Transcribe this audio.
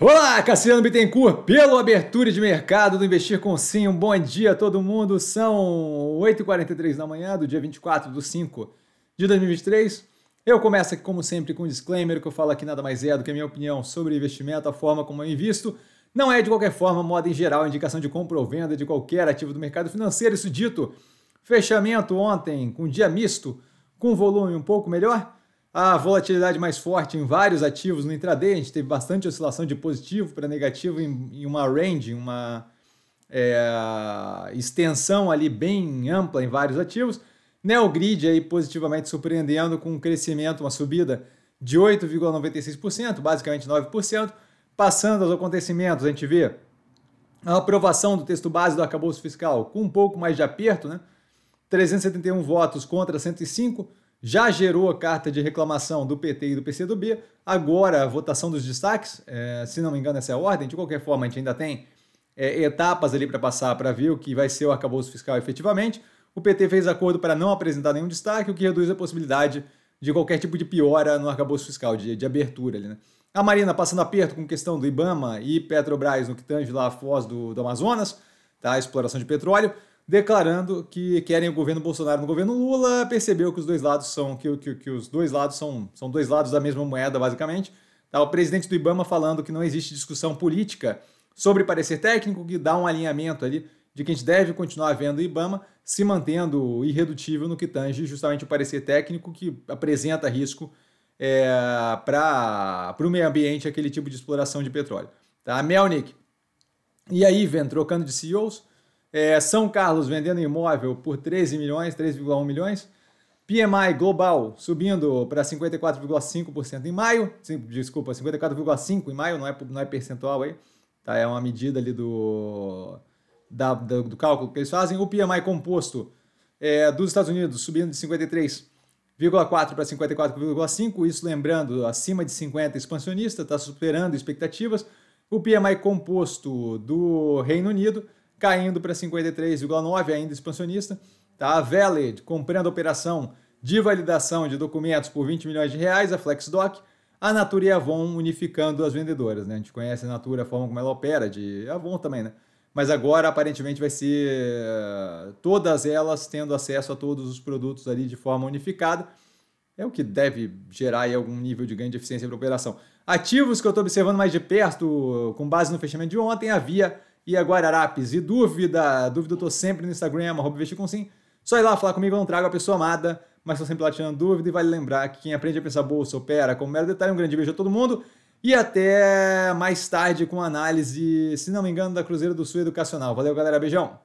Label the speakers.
Speaker 1: Olá, Cassiano Bittencourt, pelo abertura de mercado do Investir com Sim. Um bom dia a todo mundo. São 8h43 da manhã do dia 24 de 5 de 2023. Eu começo aqui, como sempre, com um disclaimer que eu falo aqui nada mais é do que a minha opinião sobre investimento, a forma como eu invisto. Não é, de qualquer forma, moda em geral, indicação de compra ou venda de qualquer ativo do mercado financeiro. Isso dito, fechamento ontem com dia misto, com volume um pouco melhor a volatilidade mais forte em vários ativos no intraday. A gente teve bastante oscilação de positivo para negativo em, em, uma range, uma é, extensão ali bem ampla em vários ativos. Neogrid aí positivamente surpreendendo com um crescimento, uma subida de 8,96%, basicamente 9%. Passando aos acontecimentos, a gente vê a aprovação do texto base do arcabouço fiscal com um pouco mais de aperto, né? 371 votos contra 105 já gerou a carta de reclamação do PT e do PCdoB. Agora, a votação dos destaques, é, se não me engano, essa é a ordem. De qualquer forma, a gente ainda tem é, etapas ali para passar para ver o que vai ser o arcabouço fiscal efetivamente. O PT fez acordo para não apresentar nenhum destaque, o que reduz a possibilidade de qualquer tipo de piora no arcabouço fiscal, de, de abertura ali, né? A Marina passando aperto com questão do IBAMA e Petrobras no que tange lá a foz do, do Amazonas, tá? exploração de petróleo declarando que querem o governo Bolsonaro no governo Lula, percebeu que os dois lados são que, que, que os dois lados são, são dois lados da mesma moeda, basicamente. Tá, o presidente do IBAMA falando que não existe discussão política sobre parecer técnico, que dá um alinhamento ali de que a gente deve continuar vendo o IBAMA se mantendo irredutível no que tange justamente o parecer técnico que apresenta risco é, para o meio ambiente aquele tipo de exploração de petróleo. Tá? Melnick e a Iven trocando de CEOs, é, São Carlos vendendo imóvel por 13 milhões, 3,1 milhões. PMI global subindo para 54,5% em maio. Desculpa, 54,5% em maio, não é, não é percentual aí. Tá? É uma medida ali do, da, do, do cálculo que eles fazem. O PMI composto é, dos Estados Unidos subindo de 53,4 para 54,5, isso lembrando, acima de 50 expansionista, está superando expectativas. O PMI composto do Reino Unido caindo para 53,9, ainda expansionista. Tá? A Valid comprando a operação de validação de documentos por 20 milhões de reais, a FlexDoc. A Natura e a Avon unificando as vendedoras. Né? A gente conhece a Natura, a forma como ela opera, de Avon também, né? Mas agora, aparentemente, vai ser eh, todas elas tendo acesso a todos os produtos ali de forma unificada. É o que deve gerar aí algum nível de ganho de eficiência para a operação. Ativos que eu estou observando mais de perto, com base no fechamento de ontem, havia e a Guararapes. E dúvida, dúvida eu tô sempre no Instagram, arroba com sim. Só ir lá falar comigo, eu não trago a pessoa amada, mas estou sempre lá tirando dúvida. E vale lembrar que quem aprende a pensar bolsa opera como mero detalhe. Um grande beijo a todo mundo. E até mais tarde com análise, se não me engano, da Cruzeiro do Sul Educacional. Valeu, galera. Beijão.